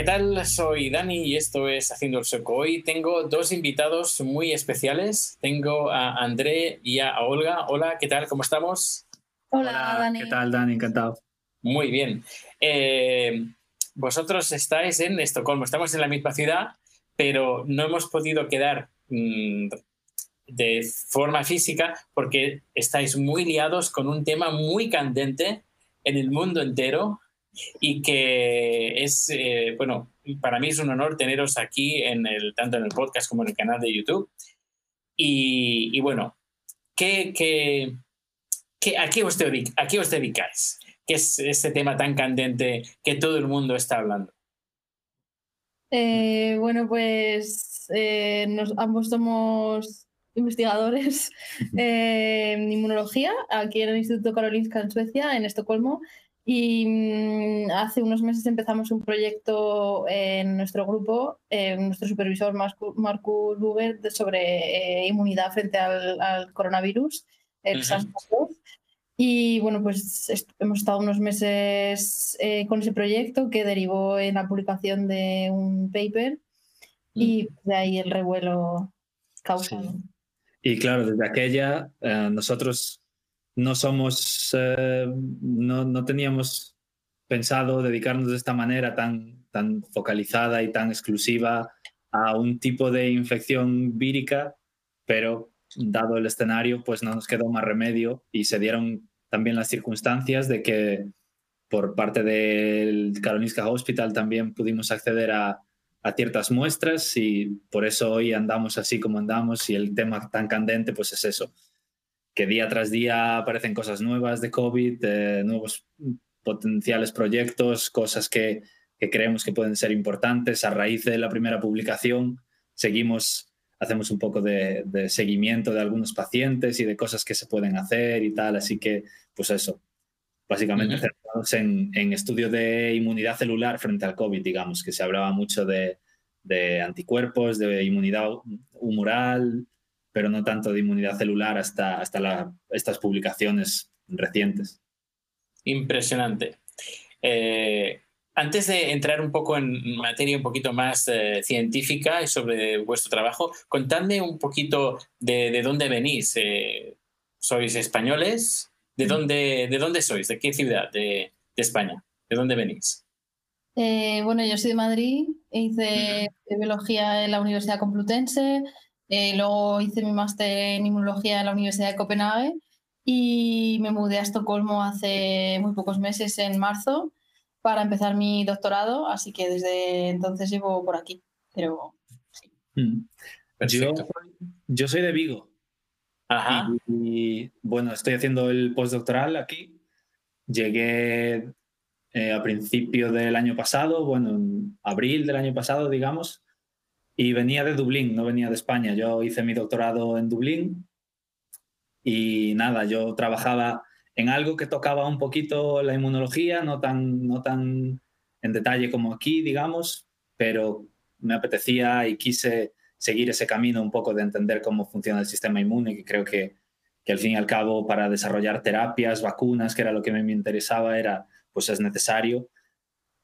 ¿Qué tal? Soy Dani y esto es Haciendo el Soco. Hoy tengo dos invitados muy especiales. Tengo a André y a Olga. Hola, ¿qué tal? ¿Cómo estamos? Hola, Dani. ¿Qué tal, Dani? Encantado. Muy bien. Eh, vosotros estáis en Estocolmo, estamos en la misma ciudad, pero no hemos podido quedar mm, de forma física porque estáis muy liados con un tema muy candente en el mundo entero y que es, eh, bueno, para mí es un honor teneros aquí, en el, tanto en el podcast como en el canal de YouTube. Y, y bueno, ¿qué, qué, qué, a, qué os dedic- ¿a qué os dedicáis? ¿Qué es este tema tan candente que todo el mundo está hablando? Eh, bueno, pues eh, nos- ambos somos investigadores en inmunología aquí en el Instituto Karolinska en Suecia, en Estocolmo. Y mm, hace unos meses empezamos un proyecto en nuestro grupo, eh, nuestro supervisor Marcu- Marcus Buger, de- sobre eh, inmunidad frente al, al coronavirus, el. SARS-CoV. Y bueno, pues est- hemos estado unos meses eh, con ese proyecto que derivó en la publicación de un paper y de ahí el revuelo causado. Sí. Y claro, desde aquella eh, nosotros no somos, eh, no, no teníamos pensado dedicarnos de esta manera tan, tan focalizada y tan exclusiva a un tipo de infección vírica, pero dado el escenario, pues no nos quedó más remedio y se dieron también las circunstancias de que por parte del Karolinska Hospital también pudimos acceder a, a ciertas muestras y por eso hoy andamos así como andamos y el tema tan candente pues es eso, que día tras día aparecen cosas nuevas de COVID, eh, nuevos potenciales proyectos, cosas que, que creemos que pueden ser importantes. A raíz de la primera publicación seguimos, hacemos un poco de, de seguimiento de algunos pacientes y de cosas que se pueden hacer y tal, así que pues eso, básicamente centrados en, en estudios de inmunidad celular frente al COVID, digamos, que se hablaba mucho de, de anticuerpos, de inmunidad humoral, pero no tanto de inmunidad celular hasta, hasta la- estas publicaciones recientes. Impresionante. Eh, antes de entrar un poco en materia un poquito más eh, científica y sobre vuestro trabajo, contadme un poquito de, de dónde venís. Eh, ¿Sois españoles? ¿De dónde, ¿De dónde sois? ¿De qué ciudad de, de España? ¿De dónde venís? Eh, bueno, yo soy de Madrid, hice biología en la Universidad Complutense, eh, luego hice mi máster en inmunología en la Universidad de Copenhague y me mudé a Estocolmo hace muy pocos meses, en marzo, para empezar mi doctorado, así que desde entonces llevo por aquí. Pero Yo, Perfecto. yo soy de Vigo Ajá. y, y, bueno, estoy haciendo el postdoctoral aquí. Llegué eh, a principio del año pasado, bueno, en abril del año pasado, digamos, y venía de Dublín, no venía de España. Yo hice mi doctorado en Dublín y nada, yo trabajaba en algo que tocaba un poquito la inmunología, no tan, no tan en detalle como aquí, digamos, pero me apetecía y quise seguir ese camino un poco de entender cómo funciona el sistema inmune, que creo que, que al fin y al cabo para desarrollar terapias, vacunas, que era lo que me interesaba, era, pues es necesario.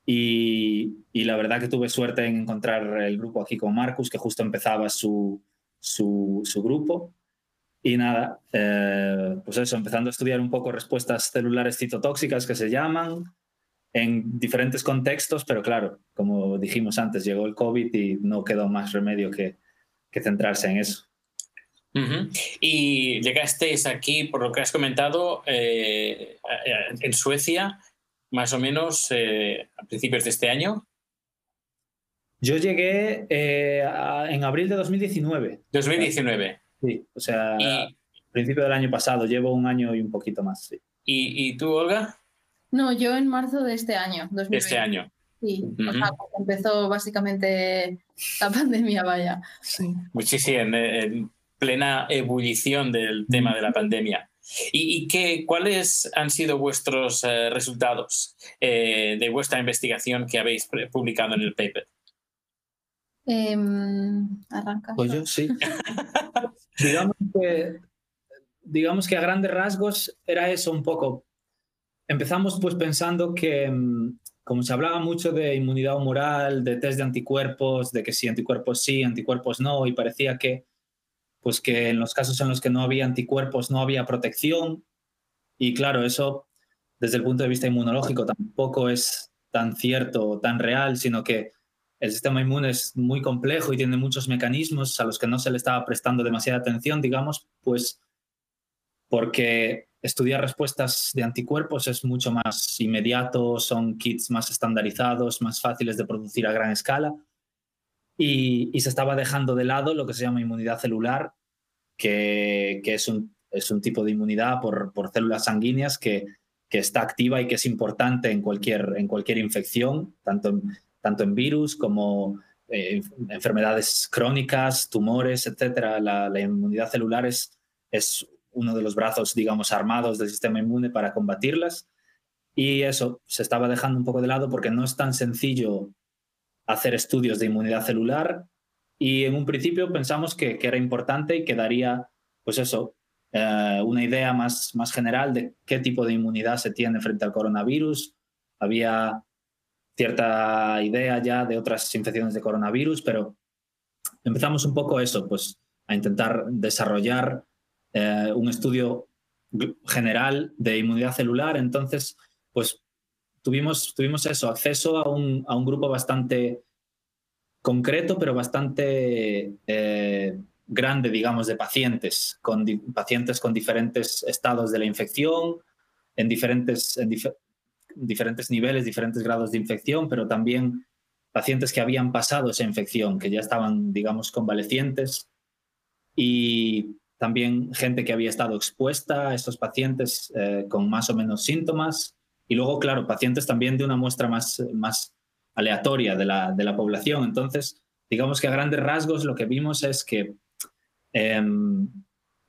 Y, y, la verdad que tuve suerte en encontrar el grupo aquí con Marcus, que justo empezaba su, su, su grupo. Y nada, eh, pues eso, empezando a estudiar un poco respuestas celulares citotóxicas que se llaman en diferentes contextos, pero claro, como dijimos antes, llegó el COVID y no quedó más remedio que, que centrarse en eso. Uh -huh. Y llegasteis aquí, por lo que has comentado, eh, en Suecia, más o menos eh, a principios de este año. Yo llegué eh, a, en abril de 2019. 2019. Sí, o sea, y, principio del año pasado, llevo un año y un poquito más. Sí. ¿Y, ¿Y, tú, Olga? No, yo en marzo de este año, 2020. De este año. Sí, uh -huh. o sea, empezó básicamente la pandemia, vaya. Sí. Muchísimo, en, en, plena ebullición del tema de la pandemia. ¿Y, qué, cuáles han sido vuestros eh, resultados eh, de vuestra investigación que habéis publicado en el paper? Em, arranca. Pues yo sí. digamos, que, digamos que a grandes rasgos era eso un poco. Empezamos pues pensando que, mm, como se hablaba mucho de inmunidad humoral, de test de anticuerpos, de que si anticuerpos sí, anticuerpos no, y parecía que pues que en los casos en los que no había anticuerpos no había protección. Y claro, eso desde el punto de vista inmunológico tampoco es tan cierto o tan real, sino que el sistema inmune es muy complejo y tiene muchos mecanismos a los que no se le estaba prestando demasiada atención, digamos, pues porque estudiar respuestas de anticuerpos es mucho más inmediato, son kits más estandarizados, más fáciles de producir a gran escala y, se estaba dejando de lado lo que se llama inmunidad celular, que, es, un, es, un, tipo de inmunidad por, por células sanguíneas que, que, está activa y que es importante en cualquier, en cualquier infección, tanto en, tanto en virus como eh, enfermedades crónicas, tumores, etc. La, la, inmunidad celular es, es uno de los brazos, digamos, armados del sistema inmune para combatirlas. Y eso se estaba dejando un poco de lado porque no es tan sencillo hacer estudios de inmunidad celular y en un principio pensamos que, era importante y que daría, pues eso, eh, una idea más, más general de qué tipo de inmunidad se tiene frente al coronavirus. Había cierta idea ya de otras infecciones de coronavirus, pero empezamos un poco eso, pues a intentar desarrollar eh, un estudio general de inmunidad celular. Entonces, pues tuvimos, tuvimos eso, acceso a un, a un grupo bastante concreto, pero bastante eh, grande, digamos, de pacientes, con pacientes con diferentes estados de la infección, en diferentes, en diferentes niveles, diferentes grados de infección, pero también pacientes que habían pasado esa infección, que ya estaban, digamos, convalecientes, y también gente que había estado expuesta a estos pacientes eh, con más o menos síntomas, y luego, claro, pacientes también de una muestra más, más aleatoria de la, de la población. Entonces, digamos que a grandes rasgos lo que vimos es que em,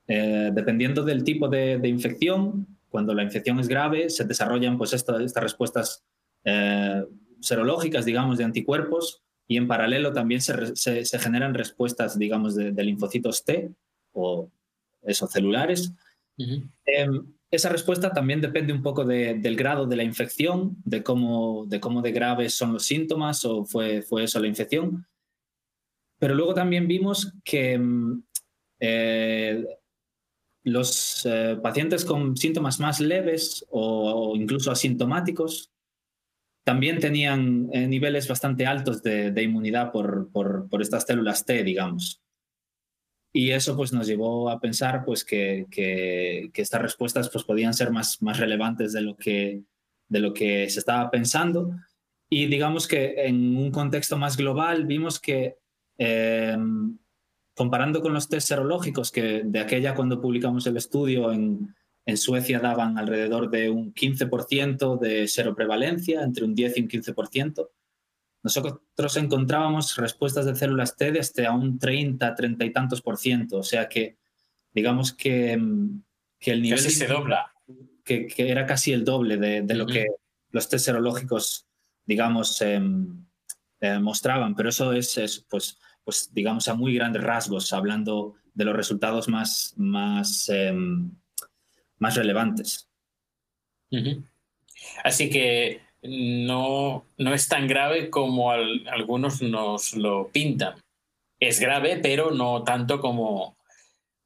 eh, dependiendo del tipo de, infección, cuando la infección es grave, se desarrollan pues estas respuestas eh, serológicas, digamos, de anticuerpos y en paralelo también se, se, generan respuestas, digamos, de, linfocitos T o esos celulares esa respuesta también depende un poco del grado de la infección, de cómo, de cómo de graves son los síntomas o fue, fue eso la infección. Pero luego también vimos que mm, eh, los eh, pacientes con síntomas más leves o, incluso asintomáticos también tenían eh, niveles bastante altos de, inmunidad por, por, por, estas células T, digamos. Y eso pues, nos llevó a pensar pues, que, que, estas respuestas pues, podían ser más, más relevantes de lo, que, de lo que se estaba pensando. Y digamos que en un contexto más global vimos que em, comparando con los test serológicos, que de aquella cuando publicamos el estudio en, en Suecia daban alrededor de un 15% de seroprevalencia, entre un 10 y un 15%, nosotros encontrábamos respuestas de células T desde a un 30, 30 y tantos por ciento. O sea que, digamos que, mm, que el nivel... se dobla. Que, que, era casi el doble de, de lo que los test serológicos, digamos, em, eh, mostraban. Pero eso es, es, pues, pues, digamos, a muy grandes rasgos, hablando de los resultados más, más, em, más relevantes. Así que no, no es tan grave como algunos nos lo pintan. Es grave, pero no tanto como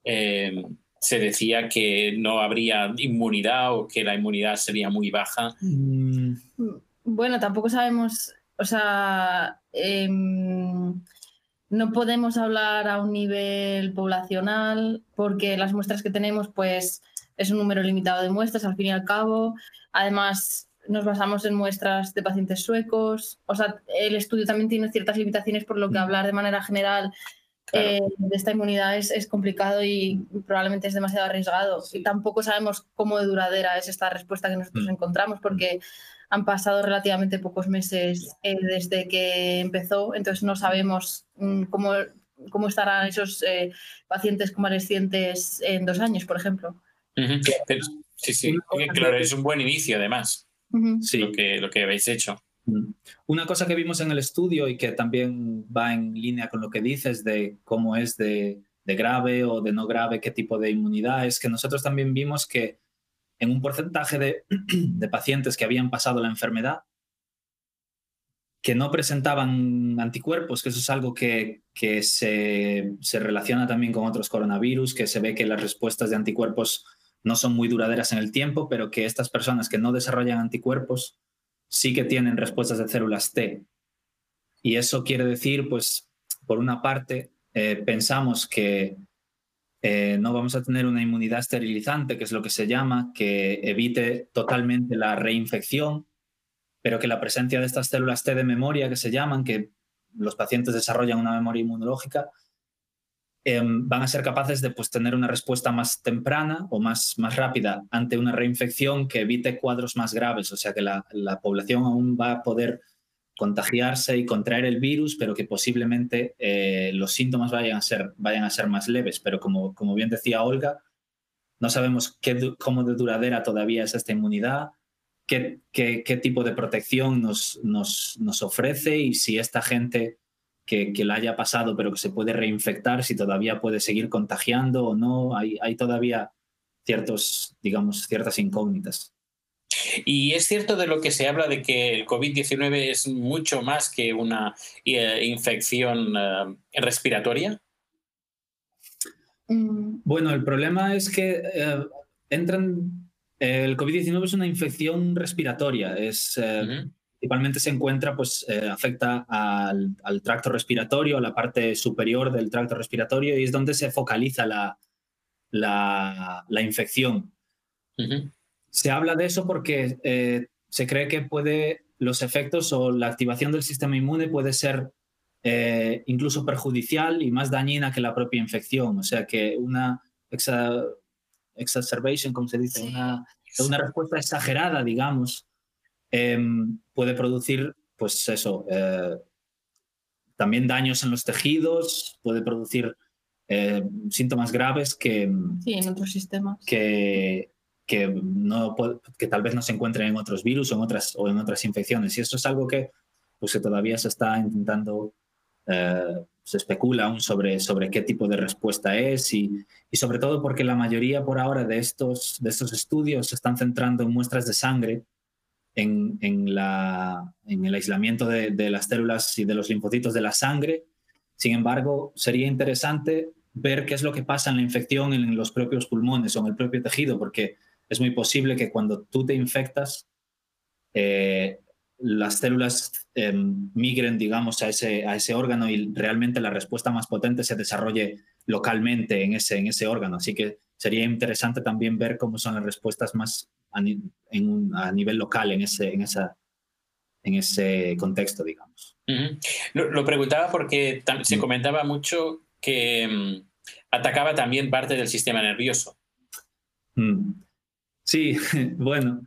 eh, se decía que no habría inmunidad o que la inmunidad sería muy baja. Mm. Bueno, tampoco sabemos, o sea, em, no podemos hablar a un nivel poblacional porque las muestras que tenemos, pues, es un número limitado de muestras al fin y al cabo. Además, nos basamos en muestras de pacientes suecos. O sea, el estudio también tiene ciertas limitaciones, por lo que mm. hablar de manera general eh, de esta inmunidad es, es, complicado y probablemente es demasiado arriesgado. Y tampoco sabemos cómo de duradera es esta respuesta que nosotros mm. encontramos, porque han pasado relativamente pocos meses eh, desde que empezó, entonces no sabemos mm, cómo, cómo estarán esos eh, pacientes convalescientes en dos años, por ejemplo. sí, sí, claro, es un buen inicio además. Sí. Lo que, lo que habéis hecho. Una cosa que vimos en el estudio y que también va en línea con lo que dices de cómo es de, de grave o de no grave, qué tipo de inmunidad, es que nosotros también vimos que en un porcentaje de, de pacientes que habían pasado la enfermedad, que no presentaban anticuerpos, que eso es algo que, que se, se, relaciona también con otros coronavirus, que se ve que las respuestas de anticuerpos no son muy duraderas en el tiempo, pero que estas personas que no desarrollan anticuerpos sí que tienen respuestas de células T. Y eso quiere decir, pues, por una parte, eh, pensamos que eh, no vamos a tener una inmunidad esterilizante, que es lo que se llama, que evite totalmente la reinfección, pero que la presencia de estas células T de memoria, que se llaman, que los pacientes desarrollan una memoria inmunológica, em, van a ser capaces de pues, tener una respuesta más temprana o más, más rápida ante una reinfección que evite cuadros más graves, o sea que la, la población aún va a poder contagiarse y contraer el virus, pero que posiblemente eh, los síntomas vayan a, ser, vayan a ser más leves. Pero como, como bien decía Olga, no sabemos qué, cómo de duradera todavía es esta inmunidad, qué, qué, qué tipo de protección nos, nos, nos, ofrece y si esta gente que, que, la haya pasado pero que se puede reinfectar, si todavía puede seguir contagiando o no. Hay, hay todavía ciertos, digamos, ciertas incógnitas. Y es cierto de lo que se habla de que el COVID-19 es mucho más que una eh, infección eh, respiratoria. Mm. Bueno, el problema es que eh, entran. el COVID-19 es una infección respiratoria. Es, Principalmente se encuentra, pues afecta al, tracto respiratorio, a la parte superior del tracto respiratorio, y es donde se focaliza la, la, la infección. Se habla de eso porque eh, se cree que puede, los efectos o la activación del sistema inmune puede ser eh, incluso perjudicial y más dañina que la propia infección. O sea que una exacerbation, como se dice, una, una, respuesta exagerada, digamos, em, puede producir, pues eso, eh, también daños en los tejidos, puede producir síntomas graves que... Sí, en otros sistemas. Que, que, no, que tal vez no se encuentren en otros virus o en otras, o en otras infecciones. Y eso es algo que, pues, que todavía se está intentando, eh, se especula aún sobre, sobre qué tipo de respuesta es y, y, sobre todo porque la mayoría por ahora de estos, de estos estudios se están centrando en muestras de sangre, en, el aislamiento de, las células y de los linfocitos de la sangre. Sin embargo, sería interesante ver qué es lo que pasa en la infección en los propios pulmones o en el propio tejido, porque es muy posible que cuando tú te infectas, eh, las células em, migren, digamos, a ese, órgano y realmente la respuesta más potente se desarrolle localmente en ese órgano. Así que sería interesante también ver cómo son las respuestas más a, nivel local en ese, en, esa, en ese contexto, digamos. lo, preguntaba porque se comentaba mucho que em, atacaba también parte del sistema nervioso. Mm. Sí, bueno.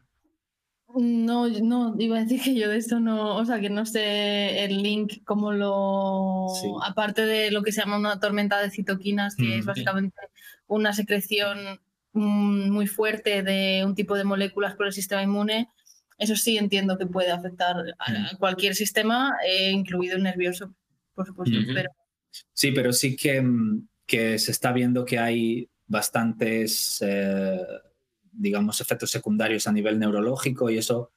No, no, iba a decir que yo de esto no, o sea, que no sé el link, como lo. Aparte de lo que se llama una tormenta de citoquinas, que es mm, básicamente una secreción mm, muy fuerte de un tipo de moléculas por el sistema inmune, eso sí entiendo que puede afectar a mm. cualquier sistema, eh, incluido el nervioso, por supuesto. pero... Sí, pero sí que, que, se está viendo que hay bastantes. Eh, digamos, efectos secundarios a nivel neurológico y eso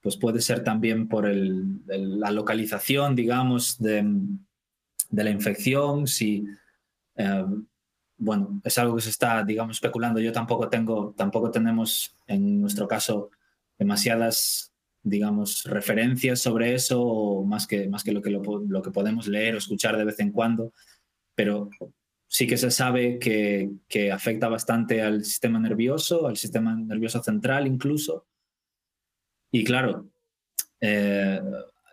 pues puede ser también por el, la localización, digamos, de, de la infección, si, eh, bueno, es algo que se está, digamos, especulando. Yo tampoco tengo, tampoco tenemos en nuestro caso demasiadas, digamos, referencias sobre eso, más que, más que, lo, que lo, lo que podemos leer o escuchar de vez en cuando, pero sí que se sabe que, que, afecta bastante al sistema nervioso, al sistema nervioso central incluso. Y claro, eh,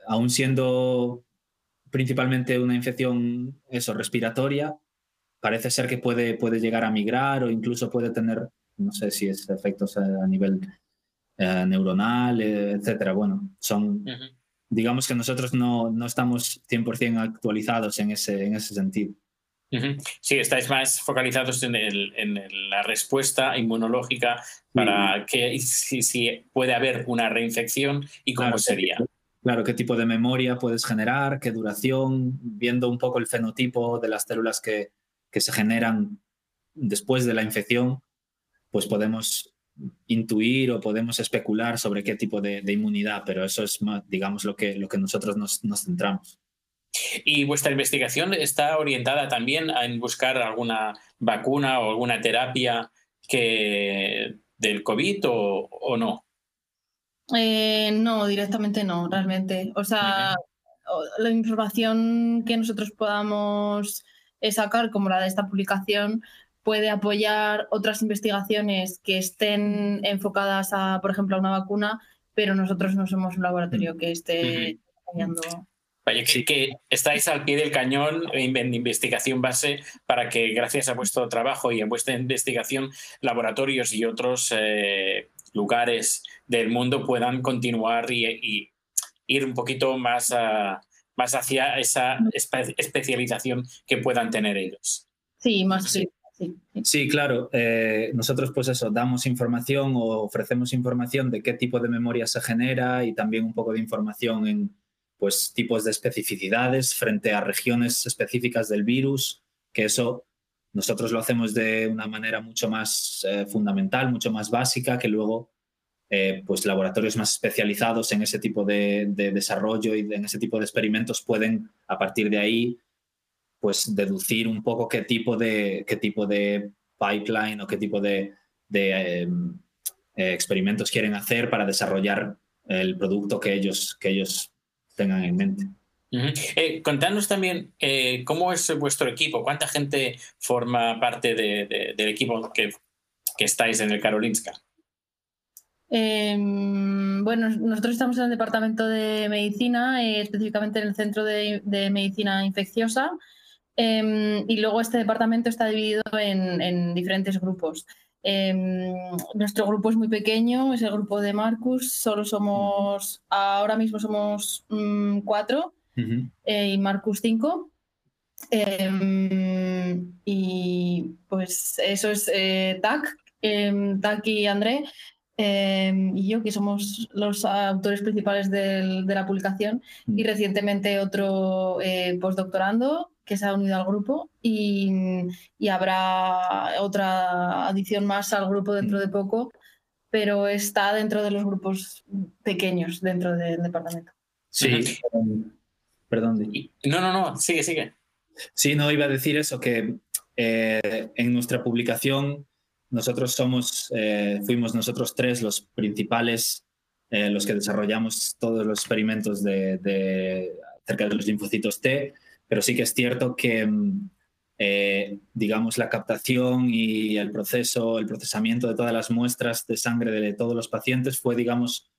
aún siendo principalmente una infección eso, respiratoria, parece ser que puede, puede llegar a migrar o incluso puede tener, no sé si es efectos a, nivel eh, neuronal, etcétera. Bueno, son, digamos que nosotros no, no estamos 100% actualizados en ese, en ese sentido. Sí, estáis más focalizados en, el, en la respuesta inmunológica para que si, si, puede haber una reinfección y cómo sería. Claro, qué tipo de memoria puedes generar, qué duración, viendo un poco el fenotipo de las células que, que se generan después de la infección, pues podemos intuir o podemos especular sobre qué tipo de, inmunidad, pero eso es, digamos, lo que, lo que nosotros nos, nos centramos. ¿Y vuestra investigación está orientada también en buscar alguna vacuna o alguna terapia que del COVID o, no? Eh, no, directamente no, realmente. O sea, la información que nosotros podamos eh, sacar, como la de esta publicación, puede apoyar otras investigaciones que estén enfocadas a, por ejemplo, a una vacuna, pero nosotros no somos un laboratorio que esté apoyando. Vaya, que, estáis al pie del cañón en investigación base para que gracias a vuestro trabajo y a vuestra investigación laboratorios y otros eh, lugares del mundo puedan continuar y, ir un poquito más, más hacia esa especialización que puedan tener ellos. Sí, más sí. Sí, claro. Eh, nosotros, pues eso, damos información o ofrecemos información de qué tipo de memoria se genera y también un poco de información en pues, tipos de especificidades frente a regiones específicas del virus, que eso nosotros lo hacemos de una manera mucho más eh, fundamental, mucho más básica, que luego eh, pues laboratorios más especializados en ese tipo de, desarrollo y en ese tipo de experimentos pueden, a partir de ahí, pues deducir un poco qué tipo de, qué tipo de pipeline o qué tipo de, em, eh, experimentos quieren hacer para desarrollar el producto que ellos, que ellos tengan en mente. Eh, contadnos también eh, cómo es vuestro equipo, cuánta gente forma parte del equipo que, estáis en el Karolinska. Em, bueno, nosotros estamos en el departamento de medicina, eh, específicamente en el centro de, medicina infecciosa, em, y luego este departamento está dividido en diferentes grupos. Em, nuestro grupo es muy pequeño, es el grupo de Marcus, solo somos, ahora mismo somos mm, cuatro eh, y Marcus cinco. Em, y pues eso es eh, TAC, em, TAC y André y yo, que somos los autores principales de la publicación, y recientemente otro eh, postdoctorando que se ha unido al grupo y, habrá otra adición más al grupo dentro de poco, pero está dentro de los grupos pequeños dentro del departamento. Sí, perdón. No, no, no, sigue, sigue. Sí, no, iba a decir eso, que eh, en nuestra publicación nosotros somos, eh, fuimos nosotros tres los principales, eh, los que desarrollamos todos los experimentos de, de, acerca de los linfocitos T pero sí que es cierto que, mm, eh, digamos, la captación y el proceso, el procesamiento de todas las muestras de sangre de todos los pacientes fue, digamos,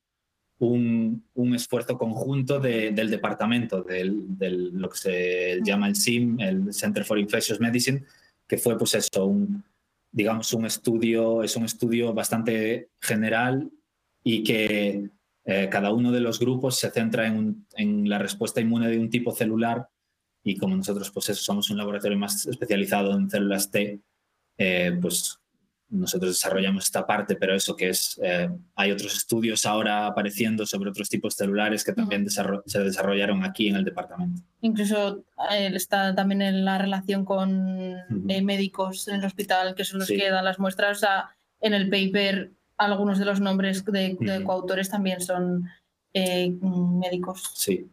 un, esfuerzo conjunto del departamento, de lo que se llama el CIM, el Center for Infectious Medicine, que fue, pues eso, un, digamos, un estudio, es un estudio bastante general y que eh, cada uno de los grupos se centra en, la respuesta inmune de un tipo celular y como nosotros pues somos un laboratorio más especializado en células T, eh, pues nosotros desarrollamos esta parte, pero eso que es, eh, hay otros estudios ahora apareciendo sobre otros tipos celulares que también se desarrollaron aquí en el departamento. Incluso eh, está también en la relación con médicos en el hospital, que son los que dan las muestras. O sea, en el paper algunos de los nombres de, coautores también son médicos. Sí.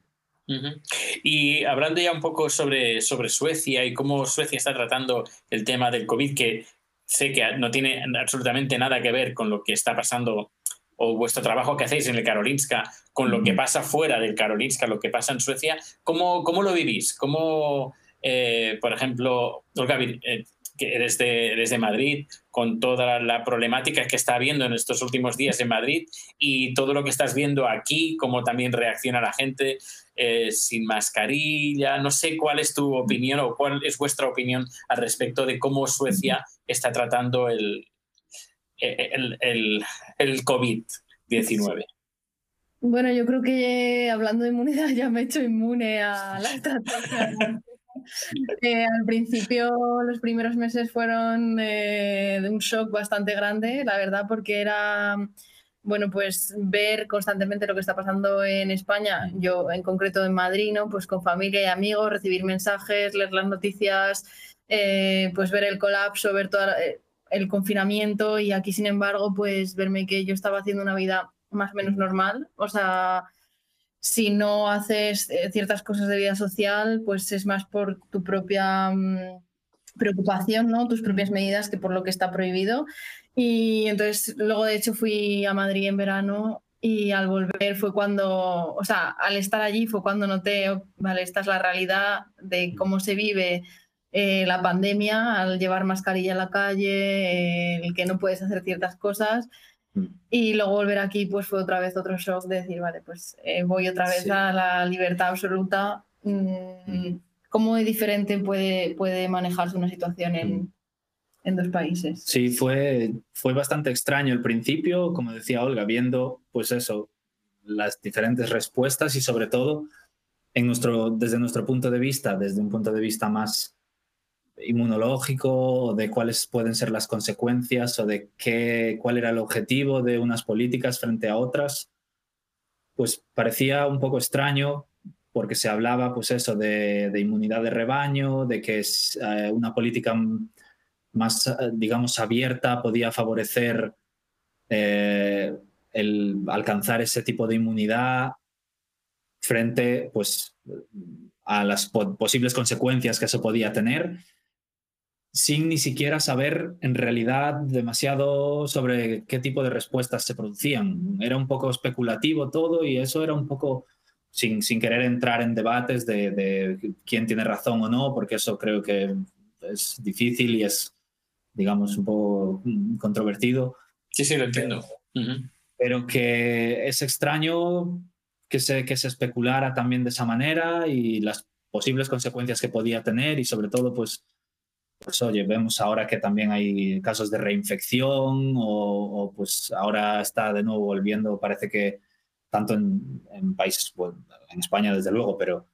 Y hablando ya un poco sobre, sobre Suecia y cómo Suecia está tratando el tema del COVID, que sé que no tiene absolutamente nada que ver con lo que está pasando o vuestro trabajo que hacéis en el Karolinska, con lo que pasa fuera del Karolinska, lo que pasa en Suecia, ¿cómo, cómo lo vivís? ¿Cómo, eh, por ejemplo, Olga, eh, que eres de, Madrid, con toda la problemática que está habiendo en estos últimos días en Madrid y todo lo que estás viendo aquí, cómo también reacciona la gente eh, sin mascarilla. No sé cuál es tu opinión o cuál es vuestra opinión al respecto de cómo Suecia está tratando el, el, el, COVID-19. Bueno, yo creo que hablando de inmunidad ya me he hecho inmune a la estrategia Eh, al principio, los primeros meses fueron eh, de un shock bastante grande, la verdad, porque era, bueno, pues ver constantemente lo que está pasando en España, yo en concreto en Madrid, ¿no? Pues con familia y amigos, recibir mensajes, leer las noticias, eh, pues ver el colapso, ver todo el confinamiento y aquí, sin embargo, pues verme que yo estaba haciendo una vida más o menos normal, o sea si no haces eh, ciertas cosas de vida social, pues es más por tu propia mm, preocupación, ¿no? Tus propias medidas que por lo que está prohibido. Y entonces luego de hecho fui a Madrid en verano y al volver fue cuando, o sea, al estar allí fue cuando noté, oh, vale, esta es la realidad de cómo se vive eh, la pandemia al llevar mascarilla en la calle, el que no puedes hacer ciertas cosas Mm. Y luego volver aquí pues fue otra vez otro shock de decir, vale, pues eh, voy otra vez a la libertad absoluta. Mm, mm. ¿Cómo de diferente puede, puede manejarse una situación en, dos países? Sí, fue, fue bastante extraño el principio, como decía Olga, viendo pues eso, las diferentes respuestas y sobre todo en nuestro, desde nuestro punto de vista, desde un punto de vista más inmunológico de cuáles pueden ser las consecuencias o de qué, cuál era el objetivo de unas políticas frente a otras, pues parecía un poco extraño porque se hablaba pues eso de, inmunidad de rebaño, de que es, eh, una política más, eh, digamos, abierta podía favorecer eh, el alcanzar ese tipo de inmunidad frente pues a las posibles consecuencias que eso podía tener sin ni siquiera saber en realidad demasiado sobre qué tipo de respuestas se producían. Era un poco especulativo todo y eso era un poco sin, sin querer entrar en debates de, quién tiene razón o no, porque eso creo que es difícil y es, digamos, un poco controvertido. Sí, sí, lo entiendo. Pero que es extraño que se, que se especulara también de esa manera y las posibles consecuencias que podía tener y sobre todo, pues, pues oye, vemos ahora que también hay casos de reinfección o, pues ahora está de nuevo volviendo, parece que tanto en, países, en España desde luego, pero,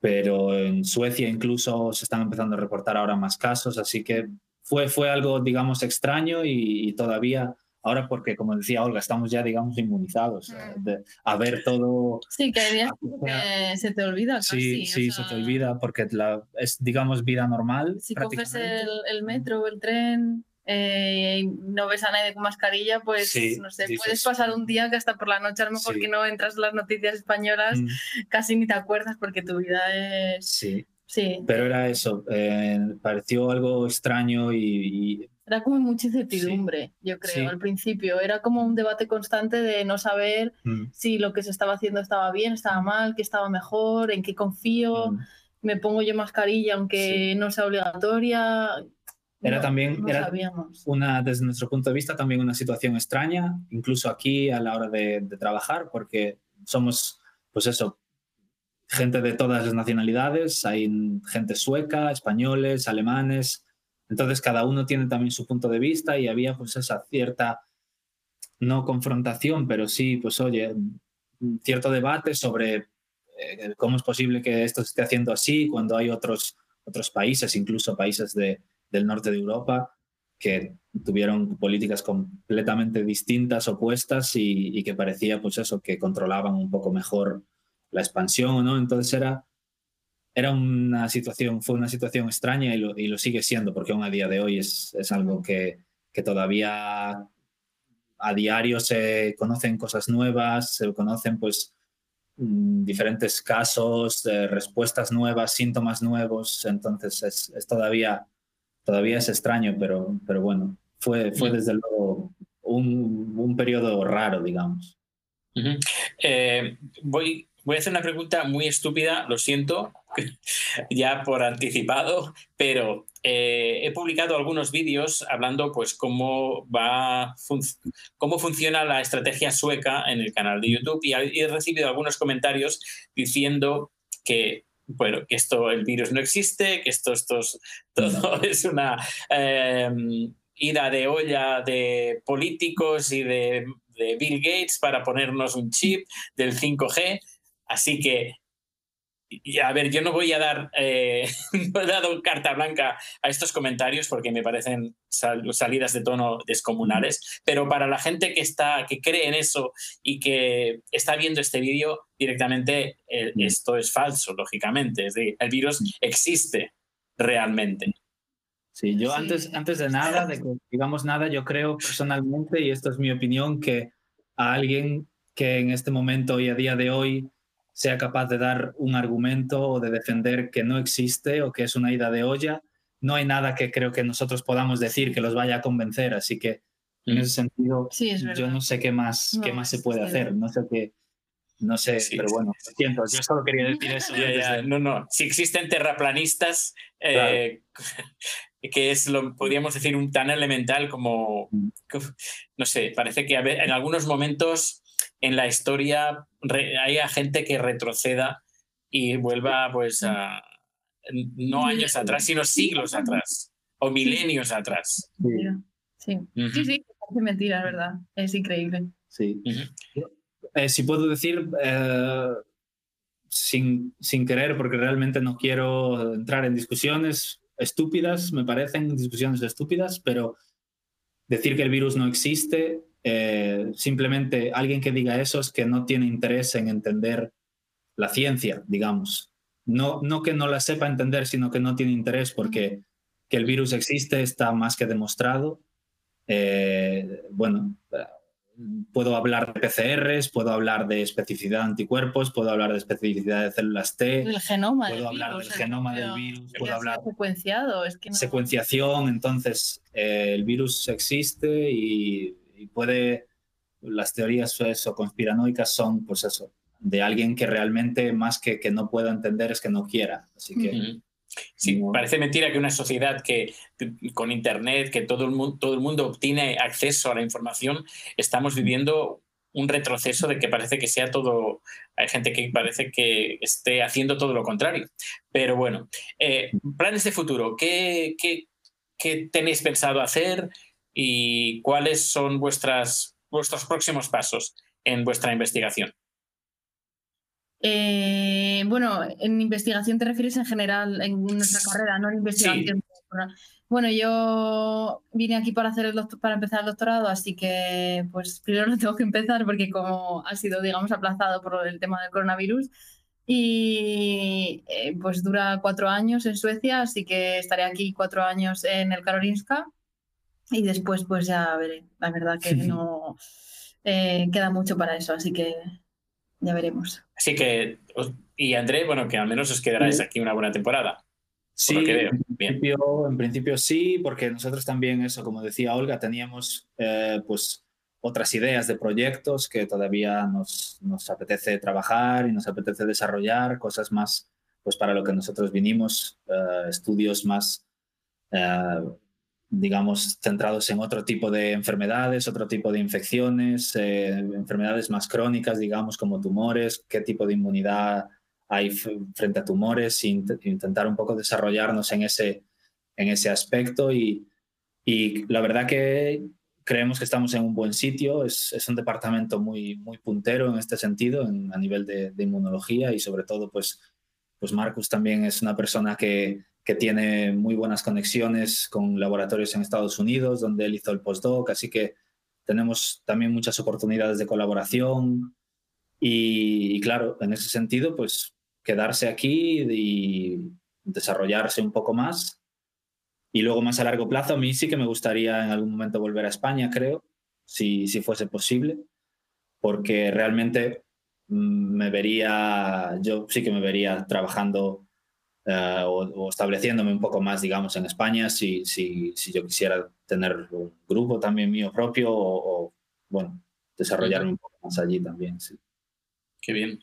pero en Suecia incluso se están empezando a reportar ahora más casos, así que fue, fue algo, digamos, extraño y todavía Ahora porque, como decía Olga, estamos ya, digamos, inmunizados mm. a ver todo. Sí, que hay días que se te olvida. Casi, sí, sí, se te olvida porque la, es, digamos, vida normal. Si coges el, el metro o el tren eh, y no ves a nadie con mascarilla, pues no sé, puedes pasar un día que hasta por la noche a lo mejor que no entras en las noticias españolas, mm. casi ni te acuerdas porque tu vida es... Sí. Sí. Pero era eso, eh, pareció algo extraño y era como mucha incertidumbre, yo creo, al principio. Era como un debate constante de no saber mm. si lo que se estaba haciendo estaba bien, estaba mal, qué estaba mejor, en qué confío, mm. me pongo yo mascarilla aunque no sea obligatoria. Era también, era una, desde nuestro punto de vista, también una situación extraña, incluso aquí a la hora de, de trabajar, porque somos, pues eso, gente de todas las nacionalidades, hay gente sueca, españoles, alemanes, entonces cada uno tiene también su punto de vista y había pues esa cierta, no confrontación, pero sí, pues oye, cierto debate sobre eh, cómo es posible que esto se esté haciendo así cuando hay otros, otros países, incluso países de, del norte de Europa, que tuvieron políticas completamente distintas, opuestas y, y, que parecía pues eso, que controlaban un poco mejor la expansión, ¿no? Entonces era era una situación, fue una situación extraña y lo, y lo sigue siendo, porque aún a día de hoy es, es algo que, que, todavía a diario se conocen cosas nuevas, se conocen pues mm, diferentes casos, respuestas nuevas, síntomas nuevos, entonces es, es, todavía, todavía es extraño, pero, pero bueno, fue, fue desde luego un, un periodo raro, digamos. eh, voy Voy a hacer una pregunta muy estúpida, lo siento, ya por anticipado, pero eh, he publicado algunos vídeos hablando pues cómo va cómo funciona la estrategia sueca en el canal de YouTube y he recibido algunos comentarios diciendo que bueno, que esto, el virus no existe, que esto, esto es, todo es una em, ida de olla de políticos y de, de Bill Gates para ponernos un chip del 5G. Así que y a ver, yo no voy a dar, eh, no he dado carta blanca a estos comentarios porque me parecen salidas de tono descomunales, pero para la gente que está, que cree en eso y que está viendo este vídeo, directamente eh, esto es falso, lógicamente. Es decir, el virus existe realmente. Sí, yo Antes, antes de nada, de que digamos nada, yo creo personalmente, y esto es mi opinión, que a alguien que en este momento y a día de hoy sea capaz de dar un argumento o de defender que no existe o que es una ida de olla, no hay nada que creo que nosotros podamos decir que los vaya a convencer. Así que en ese sentido, yo no sé qué más, qué más se puede hacer. No sé qué. No sé, pero bueno, lo siento, yo solo quería decir eso. No, no, si existen terraplanistas, eh, que es lo, podríamos decir, un tan elemental como, mm. no sé, parece que en algunos momentos en la historia haya gente que retroceda y vuelva pues a no años atrás, sino siglos atrás o milenios atrás. Sí, sí, sí, es mentira, verdad. Es increíble. Sí. Eh, si puedo decir, eh, sin, sin querer, porque realmente no quiero entrar en discusiones estúpidas, me parecen discusiones estúpidas, pero decir que el virus no existe eh, simplemente alguien que diga eso es que no tiene interés en entender la ciencia, digamos. No, no que no la sepa entender, sino que no tiene interés porque que el virus existe está más que demostrado. Eh, bueno, puedo hablar de PCRs, puedo hablar de especificidad de anticuerpos, puedo hablar de especificidad de células T, el genoma puedo hablar del genoma del virus, puedo hablar secuenciado, es secuenciación, entonces eh, el virus existe y y puede, las teorías eso, conspiranoicas son, pues eso, de alguien que realmente más que que no pueda entender es que no quiera. Así que... Sí, parece mentira que una sociedad que con Internet, que todo el, mundo, todo el mundo obtiene acceso a la información, estamos viviendo un retroceso de que parece que sea todo, hay gente que parece que esté haciendo todo lo contrario. Pero bueno, eh, planes de futuro, ¿qué, qué, qué tenéis pensado hacer? Y cuáles son vuestras, vuestros próximos pasos en vuestra investigación. Eh, bueno, en investigación te refieres en general en nuestra carrera, no en investigación. Bueno, yo vine aquí para hacer el para empezar el doctorado, así que pues primero lo tengo que empezar porque como ha sido, digamos, aplazado por el tema del coronavirus y eh, pues dura cuatro años en Suecia, así que estaré aquí cuatro años en el Karolinska y después pues ya veré. La verdad que no eh, queda mucho para eso, así que ya veremos. Así que, y André, bueno, que al menos os quedaráis aquí una buena temporada. Sí, En, principio, en principio sí, porque nosotros también, eso, como decía Olga, teníamos eh, pues otras ideas de proyectos que todavía nos, nos, apetece trabajar y nos apetece desarrollar, cosas más, pues para lo que nosotros vinimos, eh, estudios más digamos, centrados en otro tipo de enfermedades, otro tipo de infecciones, eh, enfermedades más crónicas, digamos, como tumores, qué tipo de inmunidad hay frente a tumores, intentar un poco desarrollarnos en ese, en ese aspecto y, y la verdad que creemos que estamos en un buen sitio, es, es un departamento muy, muy puntero en este sentido, a nivel de, de, inmunología y sobre todo, pues, pues Marcus también es una persona que, que tiene muy buenas conexiones con laboratorios en Estados Unidos, donde él hizo el postdoc, así que tenemos también muchas oportunidades de colaboración y, claro, en ese sentido, pues quedarse aquí y desarrollarse un poco más. Y luego más a largo plazo, a mí sí que me gustaría en algún momento volver a España, creo, si, si fuese posible, porque realmente mm, me vería, yo sí que me vería trabajando eh, o, estableciéndome un poco más, digamos, en España, si, si, si, yo quisiera tener un grupo también mío propio o, bueno, desarrollarme un poco más allí también. Sí. Qué bien.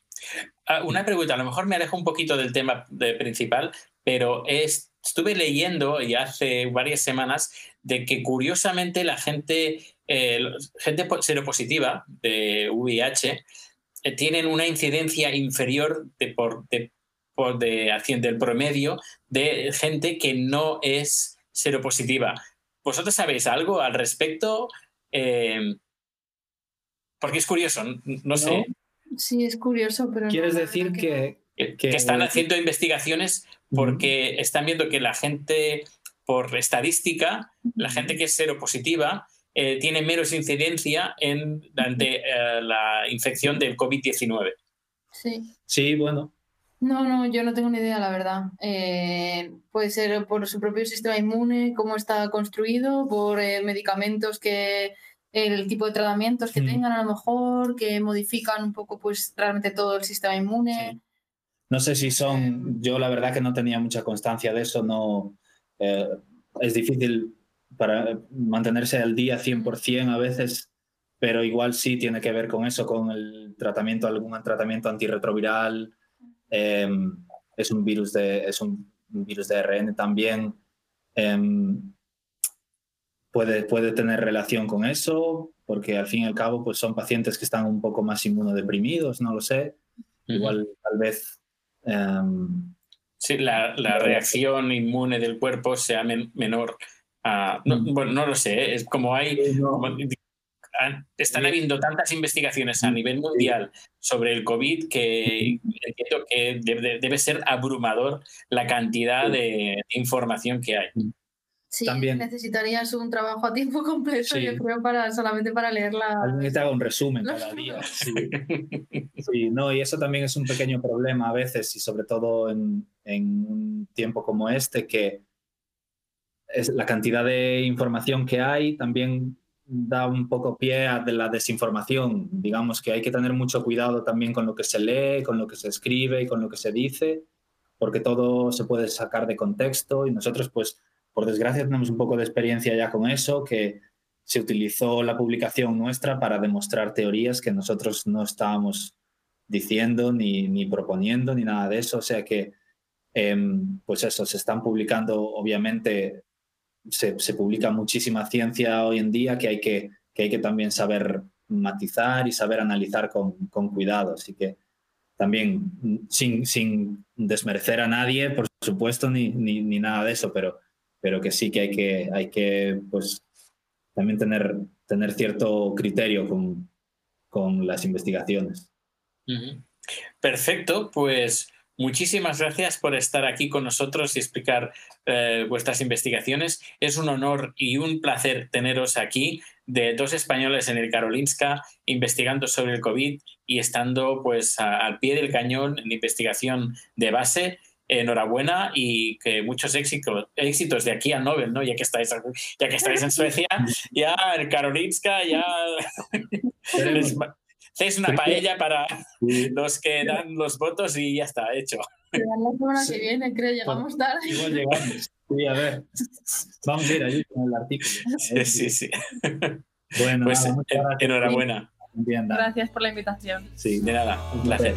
Ah, una pregunta, a lo mejor me alejo un poquito del tema principal, pero es, estuve leyendo ya hace varias semanas de que curiosamente la gente, eh, gente seropositiva de VIH eh, tienen una incidencia inferior de, por, de de acción del promedio de gente que no es seropositiva. ¿Vosotros sabéis algo al respecto? Eh, porque es curioso, no, sé. Sí, es curioso, pero... ¿Quieres decir que, que, están haciendo investigaciones porque están viendo que la gente, por estadística, la gente que es seropositiva eh, tiene menos incidencia en, ante eh, la infección del COVID-19. Sí. Sí, bueno. No, no, yo no tengo ni idea, la verdad. Eh, puede ser por su propio sistema inmune, cómo está construido, por medicamentos que el tipo de tratamientos que mm. tengan a lo mejor, que modifican un poco pues realmente todo el sistema inmune. No sé si son, yo la verdad que no tenía mucha constancia de eso, no es difícil para mantenerse al día 100% a veces, pero igual sí tiene que ver con eso, con el tratamiento, algún tratamiento antirretroviral. Em, es, un virus de, es un virus de ARN también. Em, puede, puede tener relación con eso, porque al fin y al cabo pues son pacientes que están un poco más inmunodeprimidos, no lo sé. Igual tal vez... Em, sí, la, la, reacción inmune del cuerpo sea menor no, mm. bueno, no lo sé, es como hay... están habiendo tantas investigaciones a nivel mundial sobre el COVID que que debe, ser abrumador la cantidad de información que hay. Sí, También. necesitarías un trabajo a tiempo completo, yo creo, para, solamente para leerla. Alguien que te haga un resumen cada día. Sí. no, y eso también es un pequeño problema a veces, y sobre todo en, en un tiempo como este, que es la cantidad de información que hay también da un poco pie a la desinformación. Digamos que hay que tener mucho cuidado también con lo que se lee, con lo que se escribe y con lo que se dice, porque todo se puede sacar de contexto y nosotros, pues, por desgracia, tenemos un poco de experiencia ya con eso, que se utilizó la publicación nuestra para demostrar teorías que nosotros no estábamos diciendo ni, ni proponiendo ni nada de eso. O sea que, em, pues eso, se están publicando obviamente se, publica muchísima ciencia hoy en día que hay que, que, hay que también saber matizar y saber analizar con, con cuidado. Así que también sin, sin, desmerecer a nadie, por supuesto, ni, ni, ni, nada de eso, pero, pero que sí que hay que, hay que pues, también tener, tener cierto criterio con, con las investigaciones. Perfecto, pues Muchísimas gracias por estar aquí con nosotros y explicar eh, vuestras investigaciones. Es un honor y un placer teneros aquí de dos españoles en el Karolinska investigando sobre el COVID y estando pues al pie del cañón en investigación de base. Enhorabuena y que muchos éxitos, éxitos de aquí a Nobel, ¿no? Ya que estáis, ya que estáis en Suecia, ya el Karolinska, ya Hacéis una paella para los que dan los votos y ya está, hecho. La semana que viene, creo, llegamos tarde. Igual llegamos. Sí, a ver. Vamos a ir allí con el artículo. Sí, sí, sí. Bueno, pues enhorabuena. Gracias por la invitación. Sí. De nada, un placer.